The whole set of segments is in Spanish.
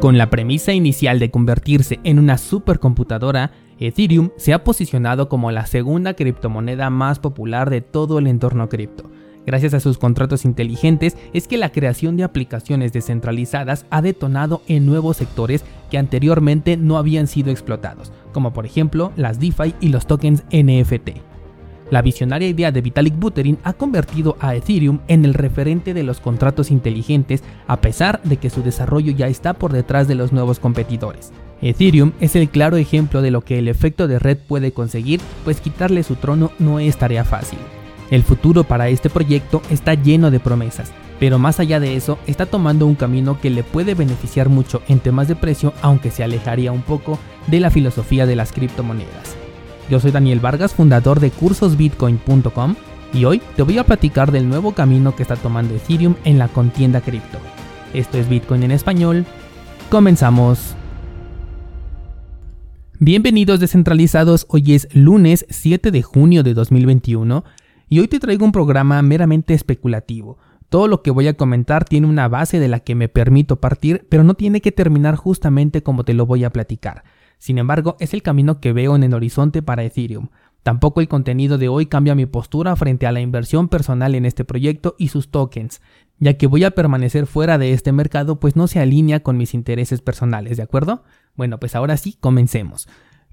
Con la premisa inicial de convertirse en una supercomputadora, Ethereum se ha posicionado como la segunda criptomoneda más popular de todo el entorno cripto. Gracias a sus contratos inteligentes es que la creación de aplicaciones descentralizadas ha detonado en nuevos sectores que anteriormente no habían sido explotados, como por ejemplo las DeFi y los tokens NFT. La visionaria idea de Vitalik Buterin ha convertido a Ethereum en el referente de los contratos inteligentes a pesar de que su desarrollo ya está por detrás de los nuevos competidores. Ethereum es el claro ejemplo de lo que el efecto de red puede conseguir, pues quitarle su trono no es tarea fácil. El futuro para este proyecto está lleno de promesas, pero más allá de eso está tomando un camino que le puede beneficiar mucho en temas de precio, aunque se alejaría un poco de la filosofía de las criptomonedas. Yo soy Daniel Vargas, fundador de cursosbitcoin.com y hoy te voy a platicar del nuevo camino que está tomando Ethereum en la contienda cripto. Esto es Bitcoin en español. Comenzamos. Bienvenidos descentralizados, hoy es lunes 7 de junio de 2021 y hoy te traigo un programa meramente especulativo. Todo lo que voy a comentar tiene una base de la que me permito partir, pero no tiene que terminar justamente como te lo voy a platicar. Sin embargo, es el camino que veo en el horizonte para Ethereum. Tampoco el contenido de hoy cambia mi postura frente a la inversión personal en este proyecto y sus tokens, ya que voy a permanecer fuera de este mercado pues no se alinea con mis intereses personales, ¿de acuerdo? Bueno, pues ahora sí, comencemos.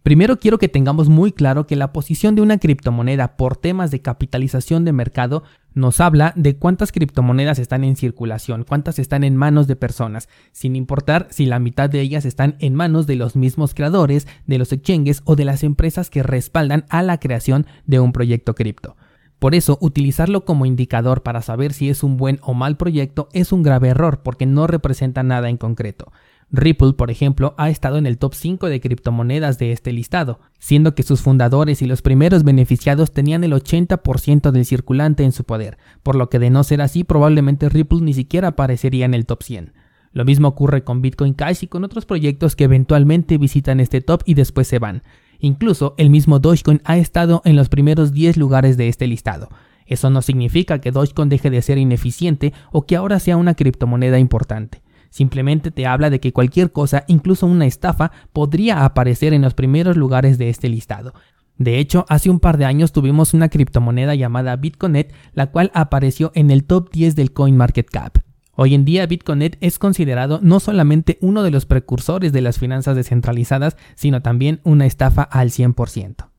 Primero quiero que tengamos muy claro que la posición de una criptomoneda por temas de capitalización de mercado nos habla de cuántas criptomonedas están en circulación, cuántas están en manos de personas, sin importar si la mitad de ellas están en manos de los mismos creadores, de los exchanges o de las empresas que respaldan a la creación de un proyecto cripto. Por eso, utilizarlo como indicador para saber si es un buen o mal proyecto es un grave error porque no representa nada en concreto. Ripple, por ejemplo, ha estado en el top 5 de criptomonedas de este listado, siendo que sus fundadores y los primeros beneficiados tenían el 80% del circulante en su poder, por lo que de no ser así probablemente Ripple ni siquiera aparecería en el top 100. Lo mismo ocurre con Bitcoin Cash y con otros proyectos que eventualmente visitan este top y después se van. Incluso el mismo Dogecoin ha estado en los primeros 10 lugares de este listado. Eso no significa que Dogecoin deje de ser ineficiente o que ahora sea una criptomoneda importante. Simplemente te habla de que cualquier cosa, incluso una estafa, podría aparecer en los primeros lugares de este listado. De hecho, hace un par de años tuvimos una criptomoneda llamada Bitconet, la cual apareció en el top 10 del CoinMarketCap. Hoy en día Bitconet es considerado no solamente uno de los precursores de las finanzas descentralizadas, sino también una estafa al 100%.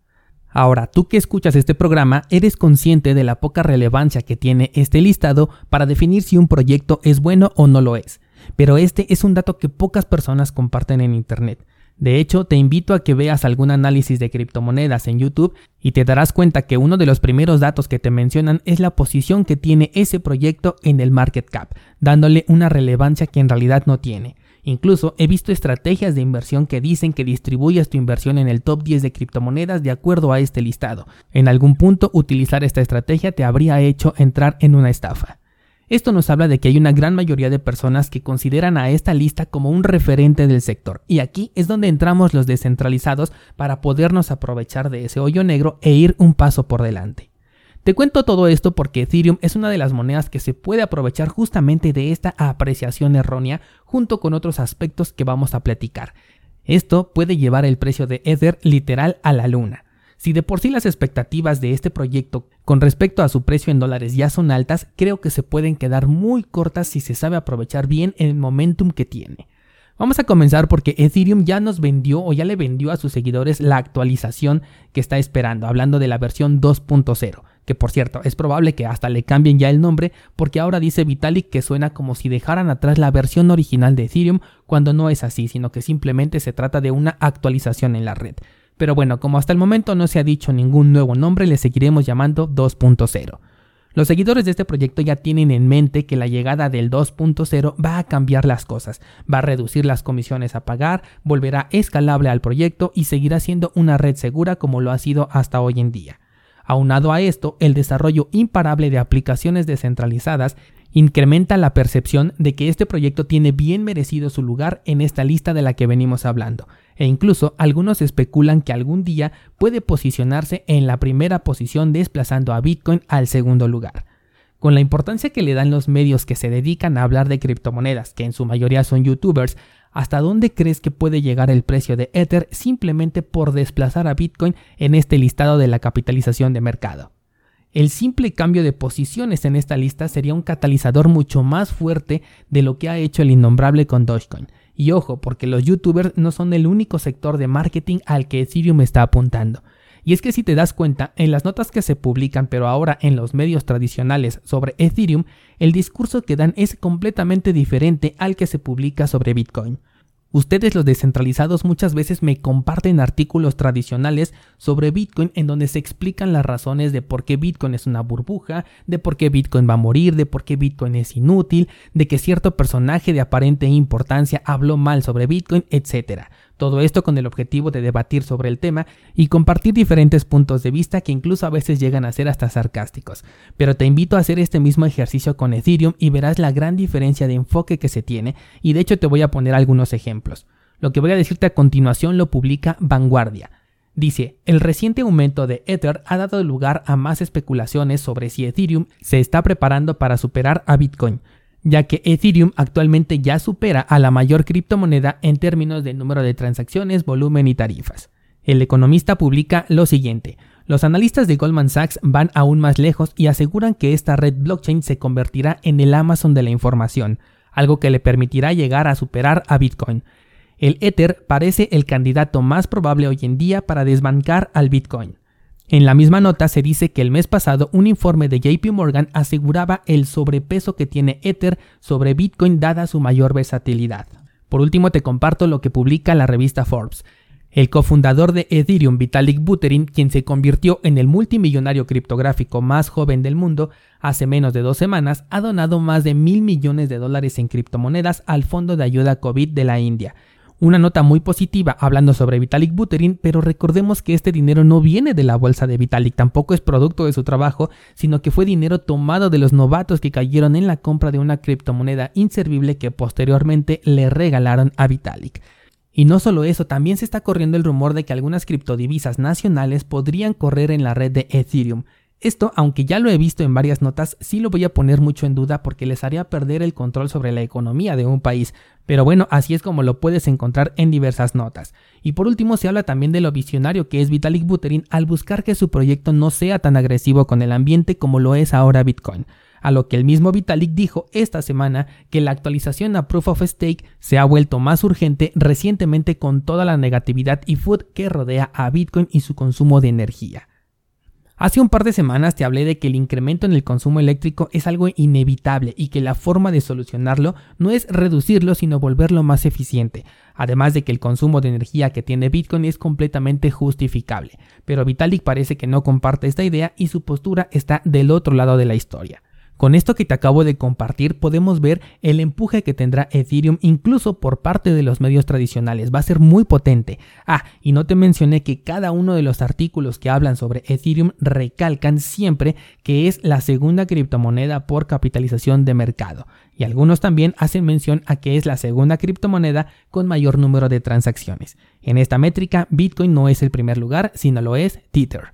Ahora, tú que escuchas este programa, eres consciente de la poca relevancia que tiene este listado para definir si un proyecto es bueno o no lo es. Pero este es un dato que pocas personas comparten en Internet. De hecho, te invito a que veas algún análisis de criptomonedas en YouTube y te darás cuenta que uno de los primeros datos que te mencionan es la posición que tiene ese proyecto en el market cap, dándole una relevancia que en realidad no tiene. Incluso he visto estrategias de inversión que dicen que distribuyas tu inversión en el top 10 de criptomonedas de acuerdo a este listado. En algún punto utilizar esta estrategia te habría hecho entrar en una estafa. Esto nos habla de que hay una gran mayoría de personas que consideran a esta lista como un referente del sector, y aquí es donde entramos los descentralizados para podernos aprovechar de ese hoyo negro e ir un paso por delante. Te cuento todo esto porque Ethereum es una de las monedas que se puede aprovechar justamente de esta apreciación errónea junto con otros aspectos que vamos a platicar. Esto puede llevar el precio de Ether literal a la luna. Si de por sí las expectativas de este proyecto con respecto a su precio en dólares ya son altas, creo que se pueden quedar muy cortas si se sabe aprovechar bien el momentum que tiene. Vamos a comenzar porque Ethereum ya nos vendió o ya le vendió a sus seguidores la actualización que está esperando, hablando de la versión 2.0, que por cierto es probable que hasta le cambien ya el nombre porque ahora dice Vitalik que suena como si dejaran atrás la versión original de Ethereum cuando no es así, sino que simplemente se trata de una actualización en la red. Pero bueno, como hasta el momento no se ha dicho ningún nuevo nombre, le seguiremos llamando 2.0. Los seguidores de este proyecto ya tienen en mente que la llegada del 2.0 va a cambiar las cosas, va a reducir las comisiones a pagar, volverá escalable al proyecto y seguirá siendo una red segura como lo ha sido hasta hoy en día. Aunado a esto, el desarrollo imparable de aplicaciones descentralizadas incrementa la percepción de que este proyecto tiene bien merecido su lugar en esta lista de la que venimos hablando, e incluso algunos especulan que algún día puede posicionarse en la primera posición desplazando a Bitcoin al segundo lugar. Con la importancia que le dan los medios que se dedican a hablar de criptomonedas, que en su mayoría son youtubers, ¿hasta dónde crees que puede llegar el precio de Ether simplemente por desplazar a Bitcoin en este listado de la capitalización de mercado? El simple cambio de posiciones en esta lista sería un catalizador mucho más fuerte de lo que ha hecho el innombrable con Dogecoin. Y ojo, porque los youtubers no son el único sector de marketing al que Ethereum está apuntando. Y es que si te das cuenta, en las notas que se publican, pero ahora en los medios tradicionales sobre Ethereum, el discurso que dan es completamente diferente al que se publica sobre Bitcoin. Ustedes los descentralizados muchas veces me comparten artículos tradicionales sobre Bitcoin en donde se explican las razones de por qué Bitcoin es una burbuja, de por qué Bitcoin va a morir, de por qué Bitcoin es inútil, de que cierto personaje de aparente importancia habló mal sobre Bitcoin, etc. Todo esto con el objetivo de debatir sobre el tema y compartir diferentes puntos de vista que incluso a veces llegan a ser hasta sarcásticos. Pero te invito a hacer este mismo ejercicio con Ethereum y verás la gran diferencia de enfoque que se tiene y de hecho te voy a poner algunos ejemplos. Lo que voy a decirte a continuación lo publica Vanguardia. Dice, el reciente aumento de Ether ha dado lugar a más especulaciones sobre si Ethereum se está preparando para superar a Bitcoin ya que Ethereum actualmente ya supera a la mayor criptomoneda en términos de número de transacciones, volumen y tarifas. El economista publica lo siguiente. Los analistas de Goldman Sachs van aún más lejos y aseguran que esta red blockchain se convertirá en el Amazon de la información, algo que le permitirá llegar a superar a Bitcoin. El Ether parece el candidato más probable hoy en día para desbancar al Bitcoin. En la misma nota se dice que el mes pasado un informe de JP Morgan aseguraba el sobrepeso que tiene Ether sobre Bitcoin dada su mayor versatilidad. Por último te comparto lo que publica la revista Forbes. El cofundador de Ethereum, Vitalik Buterin, quien se convirtió en el multimillonario criptográfico más joven del mundo hace menos de dos semanas, ha donado más de mil millones de dólares en criptomonedas al Fondo de Ayuda COVID de la India, una nota muy positiva hablando sobre Vitalik Buterin, pero recordemos que este dinero no viene de la bolsa de Vitalik, tampoco es producto de su trabajo, sino que fue dinero tomado de los novatos que cayeron en la compra de una criptomoneda inservible que posteriormente le regalaron a Vitalik. Y no solo eso, también se está corriendo el rumor de que algunas criptodivisas nacionales podrían correr en la red de Ethereum. Esto, aunque ya lo he visto en varias notas, sí lo voy a poner mucho en duda porque les haría perder el control sobre la economía de un país. Pero bueno, así es como lo puedes encontrar en diversas notas. Y por último se habla también de lo visionario que es Vitalik Buterin al buscar que su proyecto no sea tan agresivo con el ambiente como lo es ahora Bitcoin. A lo que el mismo Vitalik dijo esta semana que la actualización a Proof of Stake se ha vuelto más urgente recientemente con toda la negatividad y food que rodea a Bitcoin y su consumo de energía. Hace un par de semanas te hablé de que el incremento en el consumo eléctrico es algo inevitable y que la forma de solucionarlo no es reducirlo sino volverlo más eficiente, además de que el consumo de energía que tiene Bitcoin es completamente justificable, pero Vitalik parece que no comparte esta idea y su postura está del otro lado de la historia. Con esto que te acabo de compartir podemos ver el empuje que tendrá Ethereum incluso por parte de los medios tradicionales. Va a ser muy potente. Ah, y no te mencioné que cada uno de los artículos que hablan sobre Ethereum recalcan siempre que es la segunda criptomoneda por capitalización de mercado. Y algunos también hacen mención a que es la segunda criptomoneda con mayor número de transacciones. En esta métrica, Bitcoin no es el primer lugar, sino lo es Tether.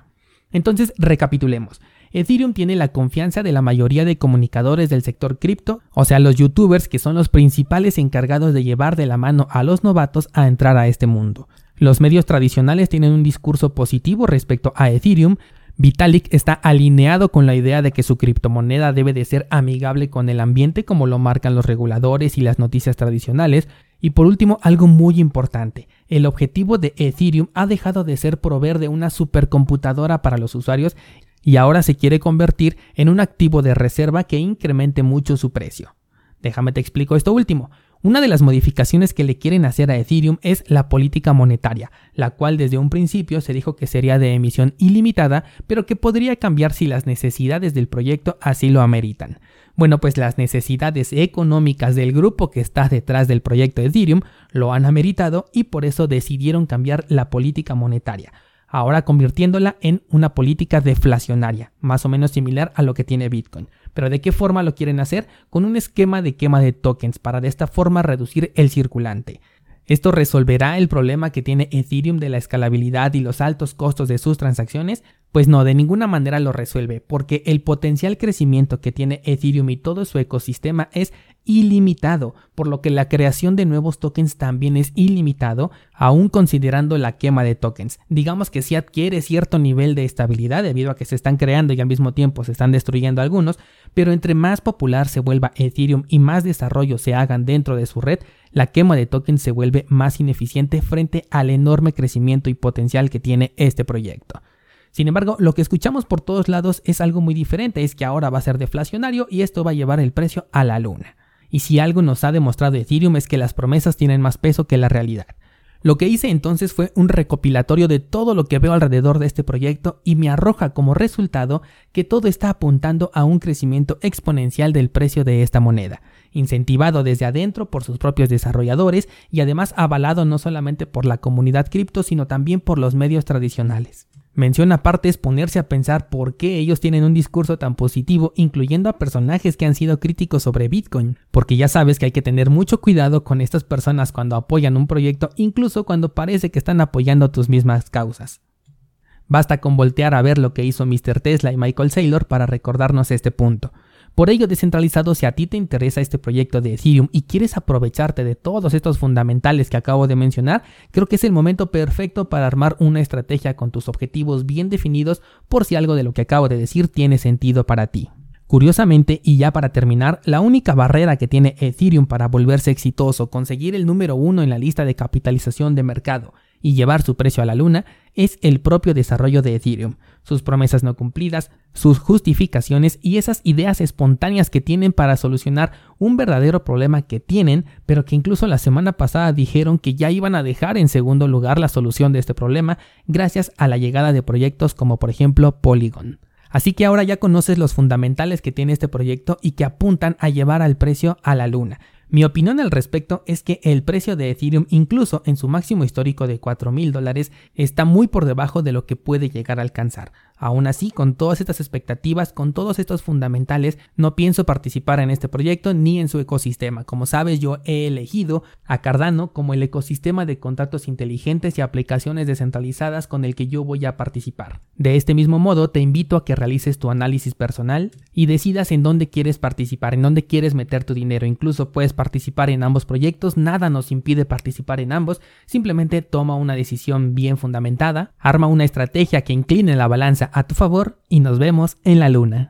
Entonces, recapitulemos. Ethereum tiene la confianza de la mayoría de comunicadores del sector cripto, o sea, los youtubers que son los principales encargados de llevar de la mano a los novatos a entrar a este mundo. Los medios tradicionales tienen un discurso positivo respecto a Ethereum, Vitalik está alineado con la idea de que su criptomoneda debe de ser amigable con el ambiente como lo marcan los reguladores y las noticias tradicionales. Y por último, algo muy importante, el objetivo de Ethereum ha dejado de ser proveer de una supercomputadora para los usuarios y ahora se quiere convertir en un activo de reserva que incremente mucho su precio. Déjame te explico esto último. Una de las modificaciones que le quieren hacer a Ethereum es la política monetaria, la cual desde un principio se dijo que sería de emisión ilimitada, pero que podría cambiar si las necesidades del proyecto así lo ameritan. Bueno, pues las necesidades económicas del grupo que está detrás del proyecto Ethereum lo han ameritado y por eso decidieron cambiar la política monetaria ahora convirtiéndola en una política deflacionaria, más o menos similar a lo que tiene Bitcoin. Pero ¿de qué forma lo quieren hacer? Con un esquema de quema de tokens para de esta forma reducir el circulante. Esto resolverá el problema que tiene Ethereum de la escalabilidad y los altos costos de sus transacciones. Pues no, de ninguna manera lo resuelve, porque el potencial crecimiento que tiene Ethereum y todo su ecosistema es ilimitado, por lo que la creación de nuevos tokens también es ilimitado, aún considerando la quema de tokens. Digamos que si adquiere cierto nivel de estabilidad debido a que se están creando y al mismo tiempo se están destruyendo algunos, pero entre más popular se vuelva Ethereum y más desarrollos se hagan dentro de su red, la quema de tokens se vuelve más ineficiente frente al enorme crecimiento y potencial que tiene este proyecto. Sin embargo, lo que escuchamos por todos lados es algo muy diferente, es que ahora va a ser deflacionario y esto va a llevar el precio a la luna. Y si algo nos ha demostrado Ethereum es que las promesas tienen más peso que la realidad. Lo que hice entonces fue un recopilatorio de todo lo que veo alrededor de este proyecto y me arroja como resultado que todo está apuntando a un crecimiento exponencial del precio de esta moneda, incentivado desde adentro por sus propios desarrolladores y además avalado no solamente por la comunidad cripto sino también por los medios tradicionales. Mención aparte es ponerse a pensar por qué ellos tienen un discurso tan positivo, incluyendo a personajes que han sido críticos sobre Bitcoin, porque ya sabes que hay que tener mucho cuidado con estas personas cuando apoyan un proyecto, incluso cuando parece que están apoyando tus mismas causas. Basta con voltear a ver lo que hizo Mr. Tesla y Michael Saylor para recordarnos este punto. Por ello, descentralizado, si a ti te interesa este proyecto de Ethereum y quieres aprovecharte de todos estos fundamentales que acabo de mencionar, creo que es el momento perfecto para armar una estrategia con tus objetivos bien definidos por si algo de lo que acabo de decir tiene sentido para ti. Curiosamente, y ya para terminar, la única barrera que tiene Ethereum para volverse exitoso, conseguir el número uno en la lista de capitalización de mercado y llevar su precio a la luna es el propio desarrollo de Ethereum, sus promesas no cumplidas, sus justificaciones y esas ideas espontáneas que tienen para solucionar un verdadero problema que tienen, pero que incluso la semana pasada dijeron que ya iban a dejar en segundo lugar la solución de este problema gracias a la llegada de proyectos como por ejemplo Polygon. Así que ahora ya conoces los fundamentales que tiene este proyecto y que apuntan a llevar al precio a la luna. Mi opinión al respecto es que el precio de Ethereum, incluso en su máximo histórico de 4 mil dólares, está muy por debajo de lo que puede llegar a alcanzar. Aún así, con todas estas expectativas, con todos estos fundamentales, no pienso participar en este proyecto ni en su ecosistema. Como sabes, yo he elegido a Cardano como el ecosistema de contratos inteligentes y aplicaciones descentralizadas con el que yo voy a participar. De este mismo modo, te invito a que realices tu análisis personal y decidas en dónde quieres participar, en dónde quieres meter tu dinero. Incluso puedes participar en ambos proyectos, nada nos impide participar en ambos, simplemente toma una decisión bien fundamentada, arma una estrategia que incline la balanza a tu favor y nos vemos en la luna.